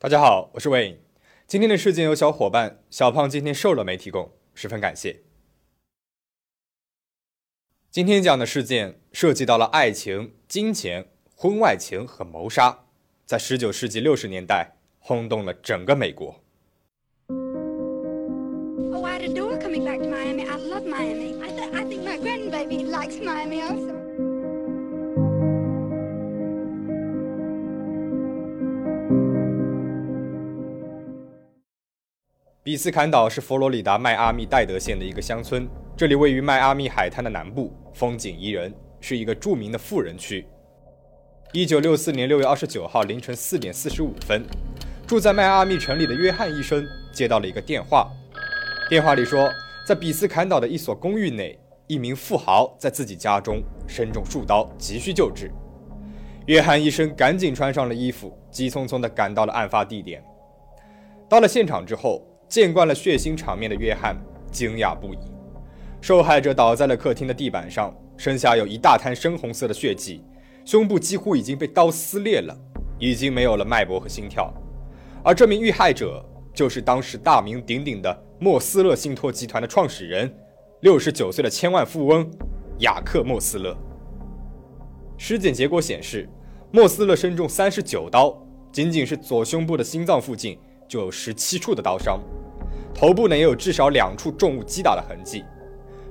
大家好，我是魏颖。今天的事件由小伙伴小胖今天瘦了没提供，十分感谢。今天讲的事件涉及到了爱情、金钱、婚外情和谋杀，在十九世纪六十年代轰动了整个美国。比斯坎岛是佛罗里达迈阿密戴德县的一个乡村，这里位于迈阿密海滩的南部，风景宜人，是一个著名的富人区。一九六四年六月二十九号凌晨四点四十五分，住在迈阿密城里的约翰医生接到了一个电话，电话里说，在比斯坎岛的一所公寓内，一名富豪在自己家中身中数刀，急需救治。约翰医生赶紧穿上了衣服，急匆匆地赶到了案发地点。到了现场之后，见惯了血腥场面的约翰惊讶不已。受害者倒在了客厅的地板上，身下有一大滩深红色的血迹，胸部几乎已经被刀撕裂了，已经没有了脉搏和心跳。而这名遇害者就是当时大名鼎鼎的莫斯勒信托集团的创始人，六十九岁的千万富翁雅克·莫斯勒。尸检结果显示，莫斯勒身中三十九刀，仅仅是左胸部的心脏附近就有十七处的刀伤。头部呢也有至少两处重物击打的痕迹，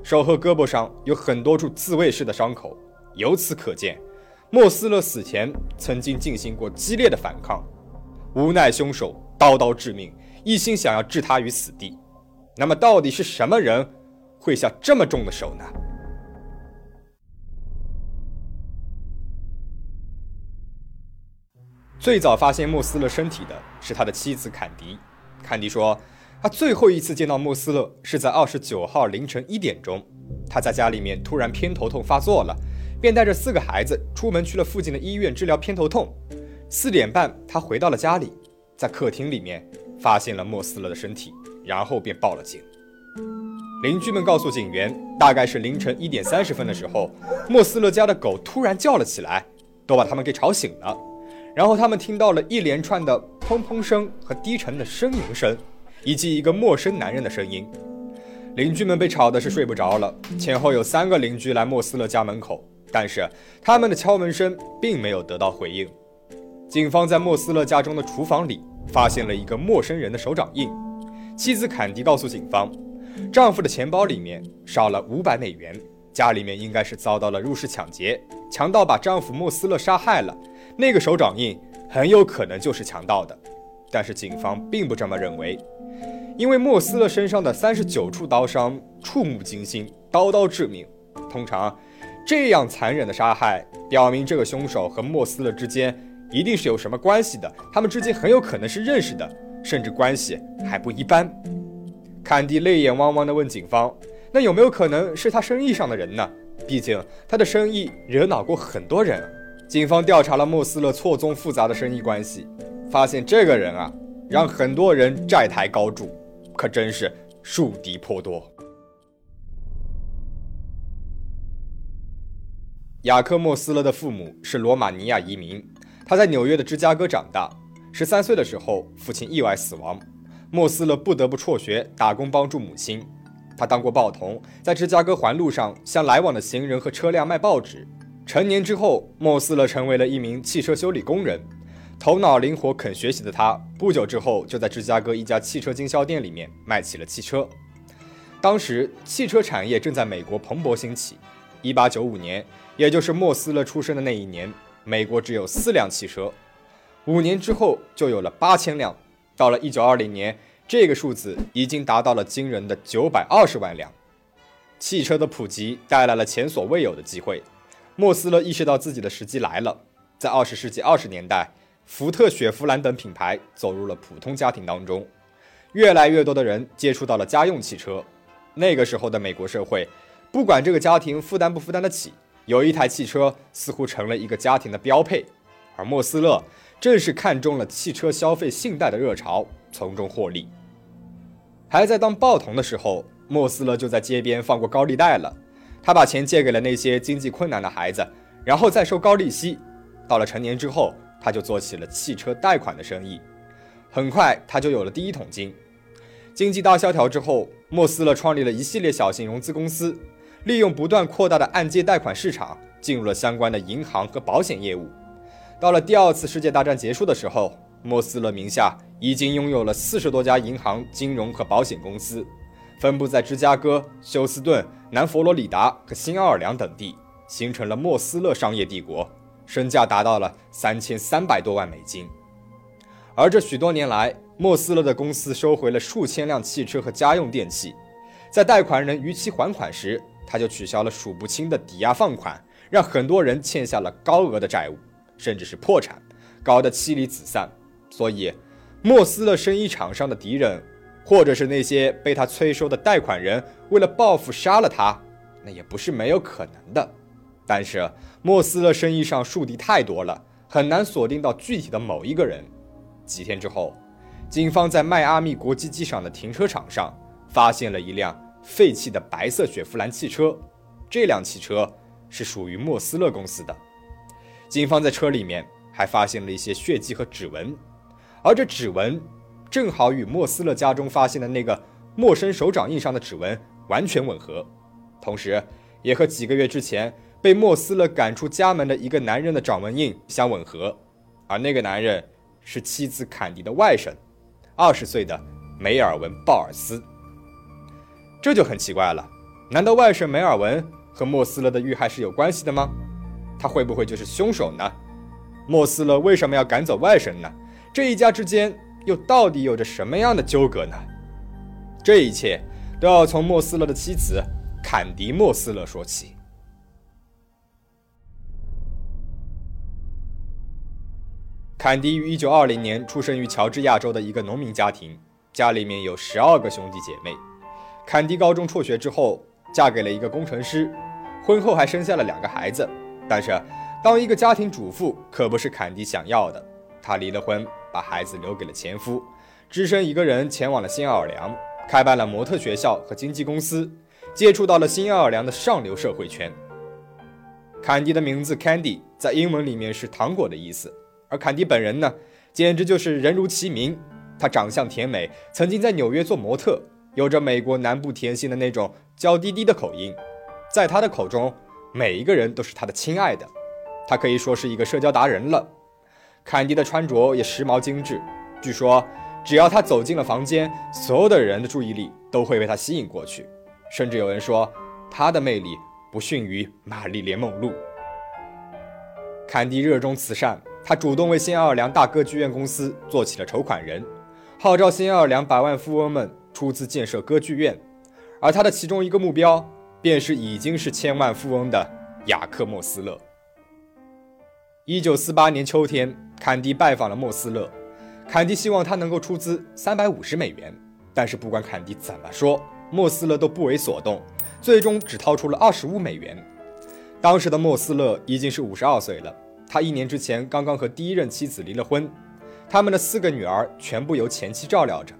手和胳膊上有很多处自卫式的伤口。由此可见，莫斯勒死前曾经进行过激烈的反抗。无奈凶手刀刀致命，一心想要置他于死地。那么，到底是什么人会下这么重的手呢？最早发现莫斯勒身体的是他的妻子坎迪。坎迪说。他最后一次见到莫斯勒是在二十九号凌晨一点钟，他在家里面突然偏头痛发作了，便带着四个孩子出门去了附近的医院治疗偏头痛。四点半，他回到了家里，在客厅里面发现了莫斯勒的身体，然后便报了警。邻居们告诉警员，大概是凌晨一点三十分的时候，莫斯勒家的狗突然叫了起来，都把他们给吵醒了。然后他们听到了一连串的砰砰声和低沉的呻吟声。以及一个陌生男人的声音，邻居们被吵的是睡不着了。前后有三个邻居来莫斯勒家门口，但是他们的敲门声并没有得到回应。警方在莫斯勒家中的厨房里发现了一个陌生人的手掌印。妻子坎迪告诉警方，丈夫的钱包里面少了五百美元，家里面应该是遭到了入室抢劫，强盗把丈夫莫斯勒杀害了。那个手掌印很有可能就是强盗的，但是警方并不这么认为。因为莫斯勒身上的三十九处刀伤触目惊心，刀刀致命。通常，这样残忍的杀害，表明这个凶手和莫斯勒之间一定是有什么关系的。他们之间很有可能是认识的，甚至关系还不一般。坎蒂泪眼汪汪地问警方：“那有没有可能是他生意上的人呢？毕竟他的生意惹恼过很多人。”警方调查了莫斯勒错综复杂的生意关系，发现这个人啊，让很多人债台高筑。可真是树敌颇多。雅克·莫斯勒的父母是罗马尼亚移民，他在纽约的芝加哥长大。十三岁的时候，父亲意外死亡，莫斯勒不得不辍学打工帮助母亲。他当过报童，在芝加哥环路上向来往的行人和车辆卖报纸。成年之后，莫斯勒成为了一名汽车修理工人。头脑灵活、肯学习的他，不久之后就在芝加哥一家汽车经销店里面卖起了汽车。当时，汽车产业正在美国蓬勃兴起。1895年，也就是莫斯勒出生的那一年，美国只有四辆汽车。五年之后，就有了八千辆。到了1920年，这个数字已经达到了惊人的920万辆。汽车的普及带来了前所未有的机会。莫斯勒意识到自己的时机来了。在20世纪20年代。福特、雪佛兰等品牌走入了普通家庭当中，越来越多的人接触到了家用汽车。那个时候的美国社会，不管这个家庭负担不负担得起，有一台汽车似乎成了一个家庭的标配。而莫斯勒正是看中了汽车消费信贷的热潮，从中获利。还在当报童的时候，莫斯勒就在街边放过高利贷了。他把钱借给了那些经济困难的孩子，然后再收高利息。到了成年之后，他就做起了汽车贷款的生意，很快他就有了第一桶金。经济大萧条之后，莫斯勒创立了一系列小型融资公司，利用不断扩大的按揭贷款市场，进入了相关的银行和保险业务。到了第二次世界大战结束的时候，莫斯勒名下已经拥有了四十多家银行、金融和保险公司，分布在芝加哥、休斯顿、南佛罗里达和新奥尔良等地，形成了莫斯勒商业帝国，身价达到了三千三百多万美金。而这许多年来，莫斯勒的公司收回了数千辆汽车和家用电器，在贷款人逾期还款时，他就取消了数不清的抵押放款，让很多人欠下了高额的债务，甚至是破产，搞得妻离子散。所以，莫斯勒生意场上的敌人，或者是那些被他催收的贷款人，为了报复杀了他，那也不是没有可能的。但是，莫斯勒生意上树敌太多了，很难锁定到具体的某一个人。几天之后。警方在迈阿密国际机场的停车场上发现了一辆废弃的白色雪佛兰汽车，这辆汽车是属于莫斯勒公司的。警方在车里面还发现了一些血迹和指纹，而这指纹正好与莫斯勒家中发现的那个陌生手掌印上的指纹完全吻合，同时也和几个月之前被莫斯勒赶出家门的一个男人的掌纹印相吻合，而那个男人是妻子坎迪的外甥。二十岁的梅尔文·鲍尔斯，这就很奇怪了。难道外甥梅尔文和莫斯勒的遇害是有关系的吗？他会不会就是凶手呢？莫斯勒为什么要赶走外甥呢？这一家之间又到底有着什么样的纠葛呢？这一切都要从莫斯勒的妻子坎迪·莫斯勒说起。坎迪于1920年出生于乔治亚州的一个农民家庭，家里面有十二个兄弟姐妹。坎迪高中辍学之后，嫁给了一个工程师，婚后还生下了两个孩子。但是，当一个家庭主妇可不是坎迪想要的。她离了婚，把孩子留给了前夫，只身一个人前往了新奥尔良，开办了模特学校和经纪公司，接触到了新奥尔良的上流社会圈。坎迪的名字 Candy 在英文里面是糖果的意思。而坎迪本人呢，简直就是人如其名。他长相甜美，曾经在纽约做模特，有着美国南部甜心的那种娇滴滴的口音。在他的口中，每一个人都是他的亲爱的。他可以说是一个社交达人了。坎迪的穿着也时髦精致，据说只要他走进了房间，所有的人的注意力都会被他吸引过去。甚至有人说，他的魅力不逊于玛丽莲梦露。坎迪热衷慈善。他主动为新奥尔良大歌剧院公司做起了筹款人，号召新奥尔良百万富翁们出资建设歌剧院，而他的其中一个目标便是已经是千万富翁的雅克·莫斯勒。一九四八年秋天，坎迪拜访了莫斯勒，坎迪希望他能够出资三百五十美元，但是不管坎迪怎么说，莫斯勒都不为所动，最终只掏出了二十五美元。当时的莫斯勒已经是五十二岁了。他一年之前刚刚和第一任妻子离了婚，他们的四个女儿全部由前妻照料着。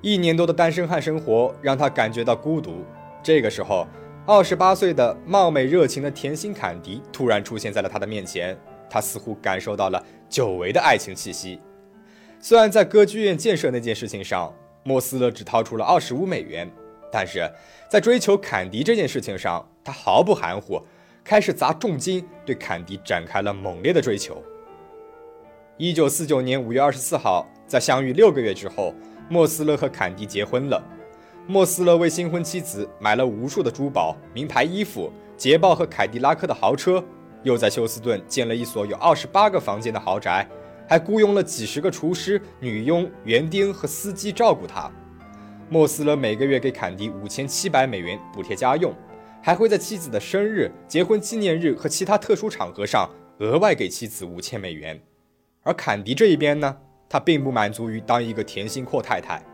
一年多的单身汉生活让他感觉到孤独。这个时候，二十八岁的貌美热情的甜心坎迪突然出现在了他的面前，他似乎感受到了久违的爱情气息。虽然在歌剧院建设那件事情上，莫斯勒只掏出了二十五美元，但是在追求坎迪这件事情上，他毫不含糊。开始砸重金对坎迪展开了猛烈的追求。一九四九年五月二十四号，在相遇六个月之后，莫斯勒和坎迪结婚了。莫斯勒为新婚妻子买了无数的珠宝、名牌衣服、捷豹和凯迪拉克的豪车，又在休斯顿建了一所有二十八个房间的豪宅，还雇佣了几十个厨师、女佣、园丁和司机照顾他。莫斯勒每个月给坎迪五千七百美元补贴家用。还会在妻子的生日、结婚纪念日和其他特殊场合上额外给妻子五千美元。而坎迪这一边呢，他并不满足于当一个甜心阔太太，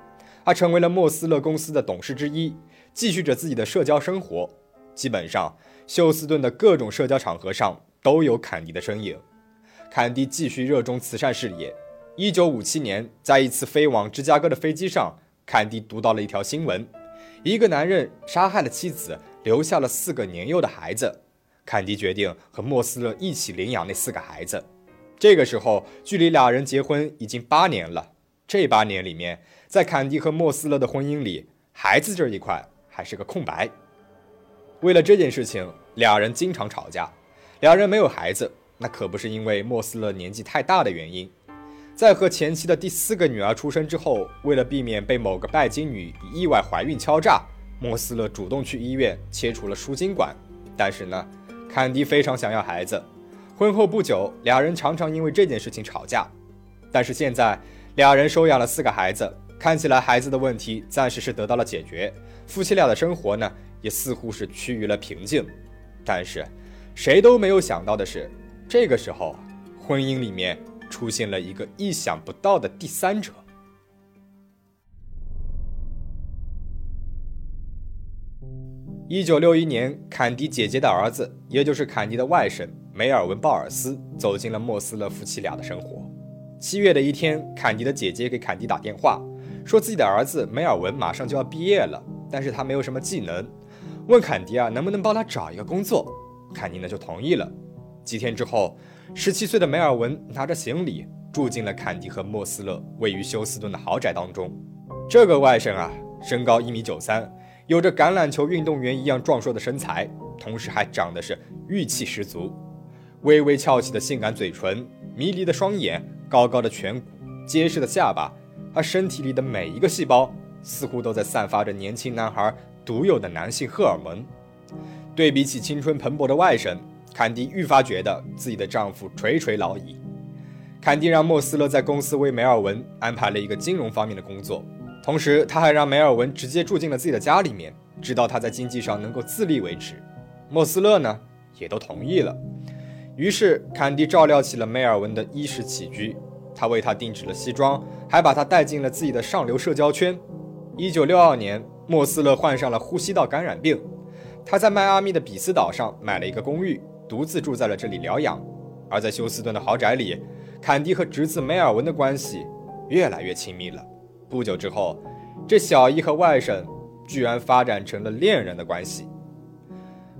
他成为了莫斯勒公司的董事之一，继续着自己的社交生活。基本上，休斯顿的各种社交场合上都有坎迪的身影。坎迪继续热衷慈善事业。一九五七年，在一次飞往芝加哥的飞机上，坎迪读到了一条新闻：一个男人杀害了妻子。留下了四个年幼的孩子，坎迪决定和莫斯勒一起领养那四个孩子。这个时候，距离俩人结婚已经八年了。这八年里面，在坎迪和莫斯勒的婚姻里，孩子这一块还是个空白。为了这件事情，俩人经常吵架。俩人没有孩子，那可不是因为莫斯勒年纪太大的原因。在和前妻的第四个女儿出生之后，为了避免被某个拜金女以意外怀孕敲诈，莫斯勒主动去医院切除了输精管。但是呢，坎迪非常想要孩子。婚后不久，俩人常常因为这件事情吵架。但是现在，俩人收养了四个孩子，看起来孩子的问题暂时是得到了解决，夫妻俩的生活呢，也似乎是趋于了平静。但是，谁都没有想到的是，这个时候，婚姻里面出现了一个意想不到的第三者。一九六一年，坎迪姐姐的儿子，也就是坎迪的外甥梅尔文·鲍尔斯，走进了莫斯勒夫妻俩的生活。七月的一天，坎迪的姐姐给坎迪打电话，说自己的儿子梅尔文马上就要毕业了，但是他没有什么技能，问坎迪啊能不能帮他找一个工作。坎迪呢就同意了。几天之后，十七岁的梅尔文拿着行李住进了坎迪和莫斯勒位于休斯顿的豪宅当中。这个外甥啊，身高一米九三。有着橄榄球运动员一样壮硕的身材，同时还长得是玉气十足，微微翘起的性感嘴唇，迷离的双眼，高高的颧骨，结实的下巴，他身体里的每一个细胞似乎都在散发着年轻男孩独有的男性荷尔蒙。对比起青春蓬勃的外甥，坎迪愈发觉得自己的丈夫垂垂老矣。坎迪让莫斯勒在公司为梅尔文安排了一个金融方面的工作。同时，他还让梅尔文直接住进了自己的家里面，直到他在经济上能够自立为止。莫斯勒呢，也都同意了。于是，坎迪照料起了梅尔文的衣食起居，他为他定制了西装，还把他带进了自己的上流社交圈。一九六二年，莫斯勒患上了呼吸道感染病，他在迈阿密的比斯岛上买了一个公寓，独自住在了这里疗养。而在休斯顿的豪宅里，坎迪和侄子梅尔文的关系越来越亲密了。不久之后，这小姨和外甥居然发展成了恋人的关系。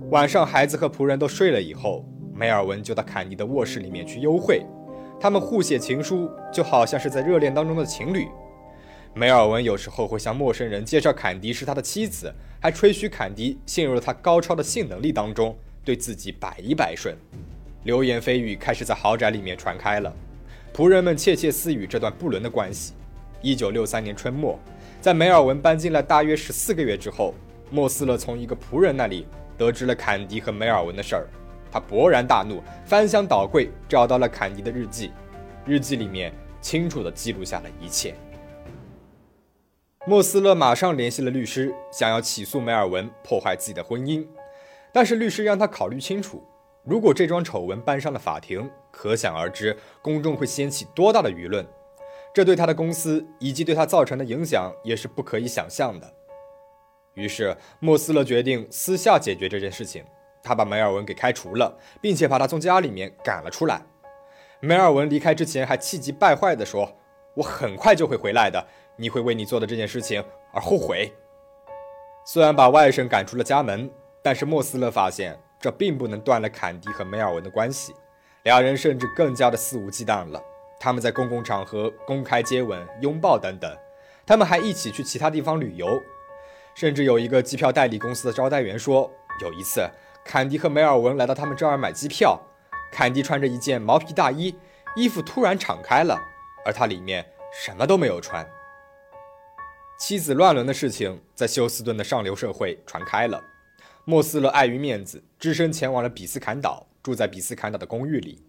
晚上，孩子和仆人都睡了以后，梅尔文就到坎迪的卧室里面去幽会。他们互写情书，就好像是在热恋当中的情侣。梅尔文有时候会向陌生人介绍坎迪是他的妻子，还吹嘘坎迪陷入了他高超的性能力当中，对自己百依百顺。流言蜚语开始在豪宅里面传开了，仆人们窃窃私语这段不伦的关系。一九六三年春末，在梅尔文搬进来大约十四个月之后，莫斯勒从一个仆人那里得知了坎迪和梅尔文的事儿，他勃然大怒，翻箱倒柜找到了坎迪的日记，日记里面清楚地记录下了一切。莫斯勒马上联系了律师，想要起诉梅尔文破坏自己的婚姻，但是律师让他考虑清楚，如果这桩丑闻搬上了法庭，可想而知公众会掀起多大的舆论。这对他的公司以及对他造成的影响也是不可以想象的。于是，莫斯勒决定私下解决这件事情。他把梅尔文给开除了，并且把他从家里面赶了出来。梅尔文离开之前还气急败坏地说：“我很快就会回来的，你会为你做的这件事情而后悔。”虽然把外甥赶出了家门，但是莫斯勒发现这并不能断了坎迪和梅尔文的关系，两人甚至更加的肆无忌惮了。他们在公共场合公开接吻、拥抱等等，他们还一起去其他地方旅游，甚至有一个机票代理公司的招待员说，有一次坎迪和梅尔文来到他们这儿买机票，坎迪穿着一件毛皮大衣，衣服突然敞开了，而他里面什么都没有穿。妻子乱伦的事情在休斯顿的上流社会传开了，莫斯勒碍于面子，只身前往了比斯坎岛，住在比斯坎岛的公寓里。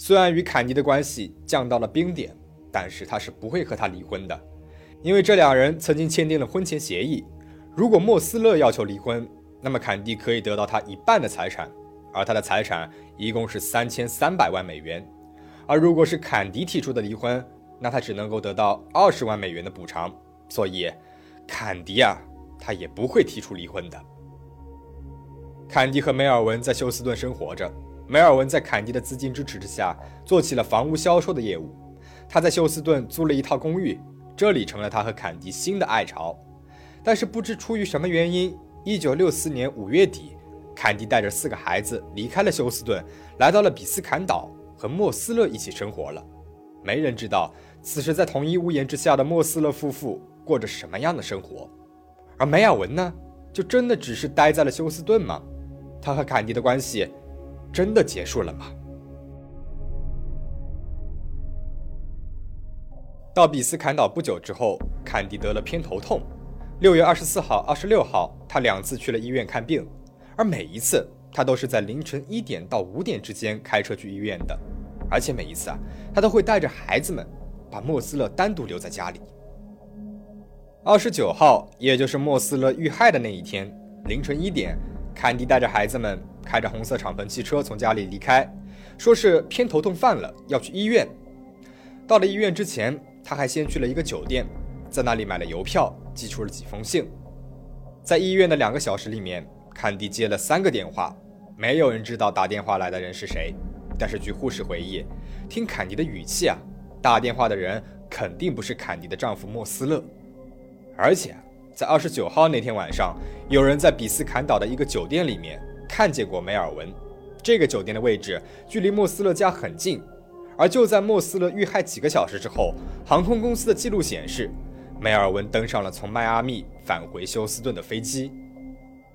虽然与坎迪的关系降到了冰点，但是他是不会和他离婚的，因为这两人曾经签订了婚前协议。如果莫斯勒要求离婚，那么坎迪可以得到他一半的财产，而他的财产一共是三千三百万美元。而如果是坎迪提出的离婚，那他只能够得到二十万美元的补偿。所以，坎迪啊，他也不会提出离婚的。坎迪和梅尔文在休斯顿生活着。梅尔文在坎迪的资金支持之下，做起了房屋销售的业务。他在休斯顿租了一套公寓，这里成了他和坎迪新的爱巢。但是不知出于什么原因，一九六四年五月底，坎迪带着四个孩子离开了休斯顿，来到了比斯坎岛，和莫斯勒一起生活了。没人知道此时在同一屋檐之下的莫斯勒夫妇过着什么样的生活？而梅尔文呢，就真的只是待在了休斯顿吗？他和坎迪的关系真的结束了吗？到比斯坎岛不久之后，坎迪得了偏头痛。六月二十四号、二十六号，他两次去了医院看病，而每一次他都是在凌晨一点到五点之间开车去医院的，而且每一次啊，他都会带着孩子们，把莫斯勒单独留在家里。二十九号，也就是莫斯勒遇害的那一天凌晨一点，坎迪带着孩子们开着红色敞篷汽车从家里离开，说是偏头痛犯了，要去医院。到了医院之前。他还先去了一个酒店，在那里买了邮票，寄出了几封信。在医院的两个小时里面，坎迪接了三个电话，没有人知道打电话来的人是谁。但是据护士回忆，听坎迪的语气啊，打电话的人肯定不是坎迪的丈夫莫斯勒。而且在二十九号那天晚上，有人在比斯坎岛的一个酒店里面看见过梅尔文。这个酒店的位置距离莫斯勒家很近。而就在莫斯勒遇害几个小时之后，航空公司的记录显示，梅尔文登上了从迈阿密返回休斯顿的飞机。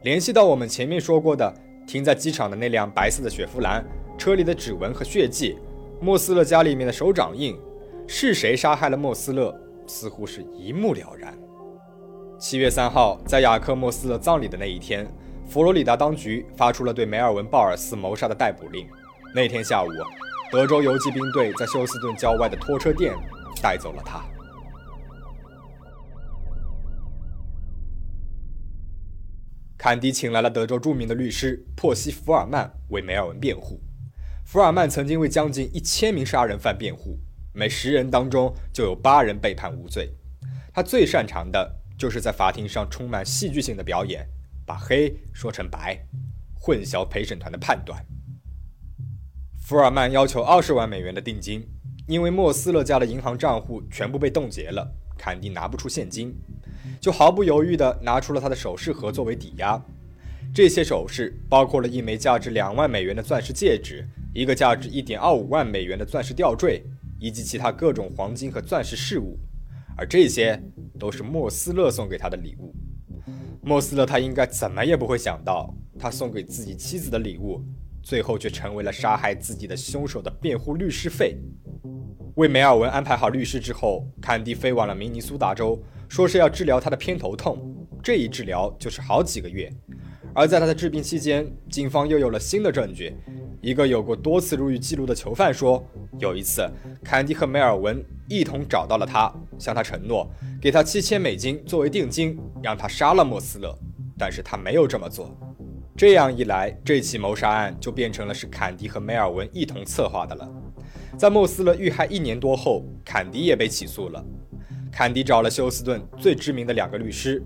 联系到我们前面说过的停在机场的那辆白色的雪佛兰，车里的指纹和血迹，莫斯勒家里面的手掌印，是谁杀害了莫斯勒，似乎是一目了然。七月三号，在雅克·莫斯勒葬礼的那一天，佛罗里达当局发出了对梅尔文·鲍尔斯谋杀的逮捕令。那天下午。德州游击兵队在休斯顿郊外的拖车店带走了他。坎迪请来了德州著名的律师珀西·福尔曼为梅尔文辩护。福尔曼曾经为将近一千名杀人犯辩护，每十人当中就有八人被判无罪。他最擅长的就是在法庭上充满戏剧性的表演，把黑说成白，混淆陪审团的判断。福尔曼要求二十万美元的定金，因为莫斯勒家的银行账户全部被冻结了，坎迪拿不出现金，就毫不犹豫地拿出了他的首饰盒作为抵押。这些首饰包括了一枚价值两万美元的钻石戒指，一个价值一点二五万美元的钻石吊坠，以及其他各种黄金和钻石饰物，而这些都是莫斯勒送给他的礼物。莫斯勒他应该怎么也不会想到，他送给自己妻子的礼物。最后却成为了杀害自己的凶手的辩护律师费。为梅尔文安排好律师之后，坎迪飞往了明尼苏达州，说是要治疗他的偏头痛。这一治疗就是好几个月。而在他的治病期间，警方又有了新的证据。一个有过多次入狱记录的囚犯说，有一次坎迪和梅尔文一同找到了他，向他承诺给他七千美金作为定金，让他杀了莫斯勒，但是他没有这么做。这样一来，这起谋杀案就变成了是坎迪和梅尔文一同策划的了。在莫斯勒遇害一年多后，坎迪也被起诉了。坎迪找了休斯顿最知名的两个律师，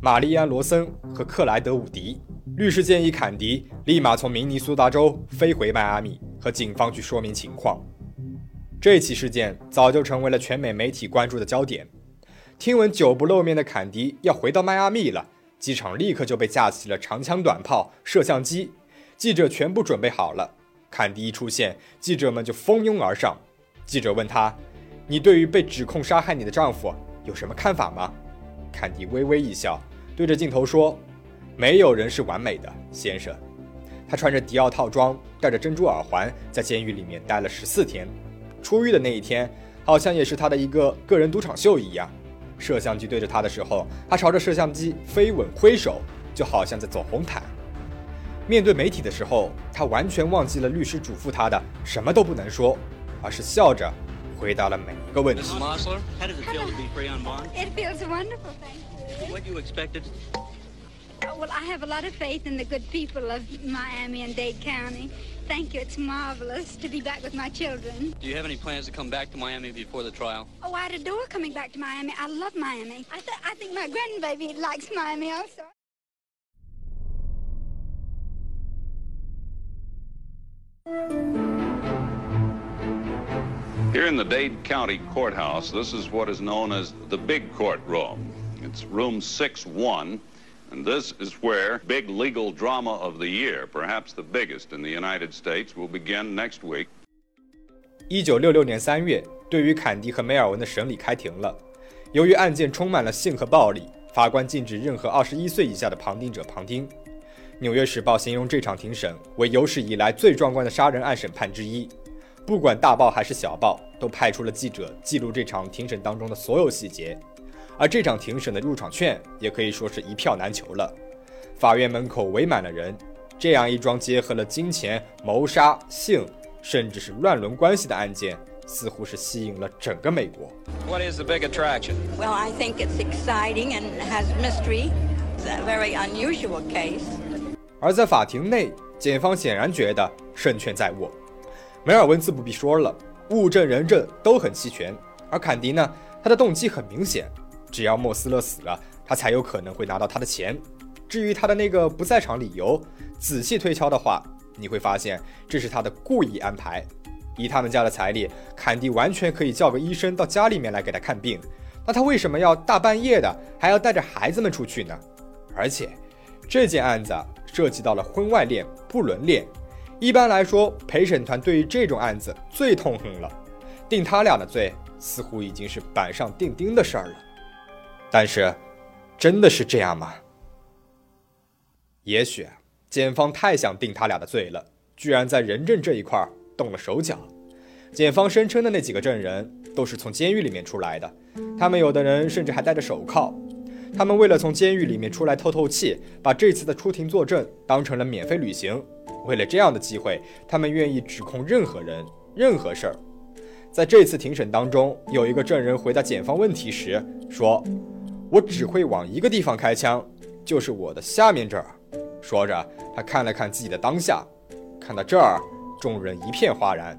玛丽安·罗森和克莱德·伍迪。律师建议坎迪立马从明尼苏达州飞回迈阿密，和警方去说明情况。这起事件早就成为了全美媒体关注的焦点。听闻久不露面的坎迪要回到迈阿密了。机场立刻就被架起了长枪短炮、摄像机，记者全部准备好了。坎迪一出现，记者们就蜂拥而上。记者问他：“你对于被指控杀害你的丈夫有什么看法吗？”坎迪微微一笑，对着镜头说：“没有人是完美的，先生。”他穿着迪奥套装，戴着珍珠耳环，在监狱里面待了十四天。出狱的那一天，好像也是他的一个个人赌场秀一样。摄像机对着他的时候，他朝着摄像机飞吻挥手，就好像在走红毯。面对媒体的时候，他完全忘记了律师嘱咐他的什么都不能说，而是笑着回答了每一个问题。Oh, well, I have a lot of faith in the good people of Miami and Dade County. Thank you. It's marvelous to be back with my children. Do you have any plans to come back to Miami before the trial? Oh, I'd adore coming back to Miami. I love Miami. I, th- I think my grandbaby likes Miami also. Here in the Dade County Courthouse, this is what is known as the Big Courtroom. It's room 6-1. And this is where big legal drama of the year, perhaps the biggest in the United States, will begin next week. 一九六六年三月，对于坎迪和梅尔文的审理开庭了。由于案件充满了性和暴力，法官禁止任何二十一岁以下的旁听者旁听。《纽约时报》形容这场庭审为有史以来最壮观的杀人案审判之一。不管大报还是小报，都派出了记者记录这场庭审当中的所有细节。而这场庭审的入场券也可以说是一票难求了。法院门口围满了人。这样一桩结合了金钱、谋杀、性，甚至是乱伦关系的案件，似乎是吸引了整个美国。What is the big attraction? Well, I think it's exciting and has mystery. It's a very unusual case. 而在法庭内，检方显然觉得胜券在握。梅尔文自不必说了，物证人证都很齐全。而坎迪呢，他的动机很明显，只要莫斯勒死了，他才有可能会拿到他的钱。至于他的那个不在场理由，仔细推敲的话，你会发现这是他的故意安排。以他们家的财力，坎迪完全可以叫个医生到家里面来给他看病。那他为什么要大半夜的还要带着孩子们出去呢？而且，这件案子涉及到了婚外恋、不伦恋。一般来说，陪审团对于这种案子最痛恨了，定他俩的罪似乎已经是板上钉钉的事儿了。但是，真的是这样吗？也许检方太想定他俩的罪了，居然在人证这一块动了手脚。检方声称的那几个证人都是从监狱里面出来的，他们有的人甚至还戴着手铐。他们为了从监狱里面出来透透气，把这次的出庭作证当成了免费旅行。为了这样的机会，他们愿意指控任何人、任何事儿。在这次庭审当中，有一个证人回答检方问题时说：“我只会往一个地方开枪，就是我的下面这儿。”说着，他看了看自己的当下，看到这儿，众人一片哗然。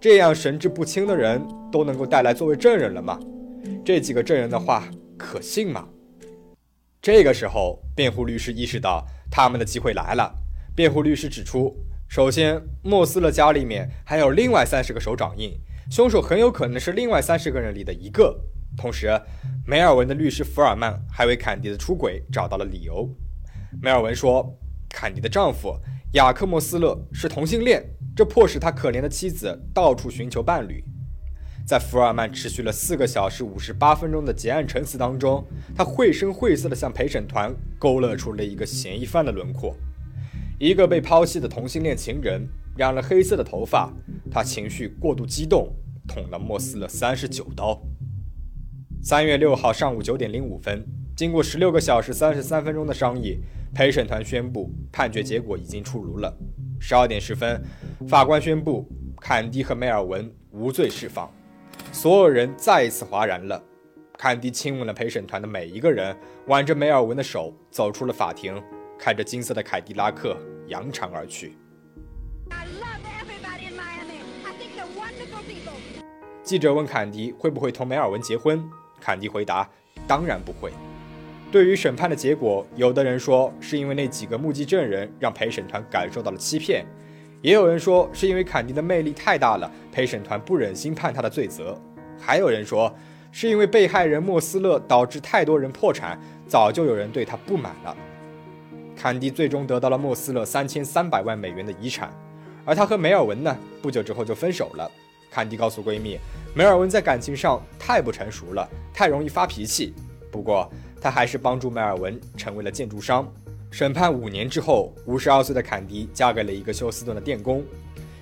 这样神志不清的人都能够带来作为证人了吗？这几个证人的话可信吗？这个时候，辩护律师意识到他们的机会来了。辩护律师指出，首先，莫斯勒家里面还有另外三十个手掌印，凶手很有可能是另外三十个人里的一个。同时，梅尔文的律师福尔曼还为坎迪的出轨找到了理由。梅尔文说，坎迪的丈夫雅克·莫斯勒是同性恋，这迫使他可怜的妻子到处寻求伴侣。在福尔曼持续了四个小时五十八分钟的结案陈词当中，他绘声绘色地向陪审团勾勒出了一个嫌疑犯的轮廓：一个被抛弃的同性恋情人，染了黑色的头发，他情绪过度激动，捅了莫斯勒三十九刀。三月六号上午九点零五分，经过十六个小时三十三分钟的商议。陪审团宣布，判决结果已经出炉了。十二点十分，法官宣布坎迪和梅尔文无罪释放。所有人再一次哗然了。坎迪亲吻了陪审团的每一个人，挽着梅尔文的手走出了法庭，开着金色的凯迪拉克扬长而去。记者问坎迪会不会同梅尔文结婚，坎迪回答：“当然不会。”对于审判的结果，有的人说是因为那几个目击证人让陪审团感受到了欺骗，也有人说是因为坎迪的魅力太大了，陪审团不忍心判他的罪责，还有人说是因为被害人莫斯勒导致太多人破产，早就有人对他不满了。坎迪最终得到了莫斯勒三千三百万美元的遗产，而他和梅尔文呢，不久之后就分手了。坎迪告诉闺蜜，梅尔文在感情上太不成熟了，太容易发脾气。不过。他还是帮助梅尔文成为了建筑商。审判五年之后，五十二岁的坎迪嫁给了一个休斯顿的电工，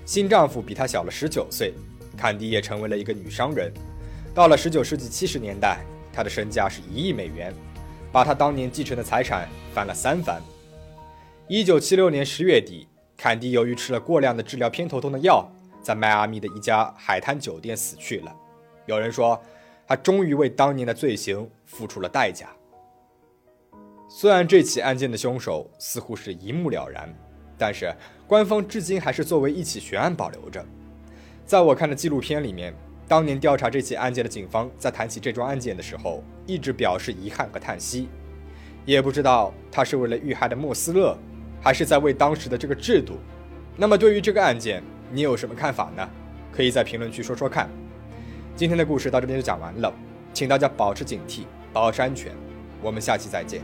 新丈夫比她小了十九岁。坎迪也成为了一个女商人。到了十九世纪七十年代，她的身价是一亿美元，把她当年继承的财产翻了三番。一九七六年十月底，坎迪由于吃了过量的治疗偏头痛的药，在迈阿密的一家海滩酒店死去了。有人说，他终于为当年的罪行付出了代价。虽然这起案件的凶手似乎是一目了然，但是官方至今还是作为一起悬案保留着。在我看的纪录片里面，当年调查这起案件的警方在谈起这桩案件的时候，一直表示遗憾和叹息。也不知道他是为了遇害的莫斯勒，还是在为当时的这个制度。那么对于这个案件，你有什么看法呢？可以在评论区说说看。今天的故事到这边就讲完了，请大家保持警惕，保持安全。我们下期再见。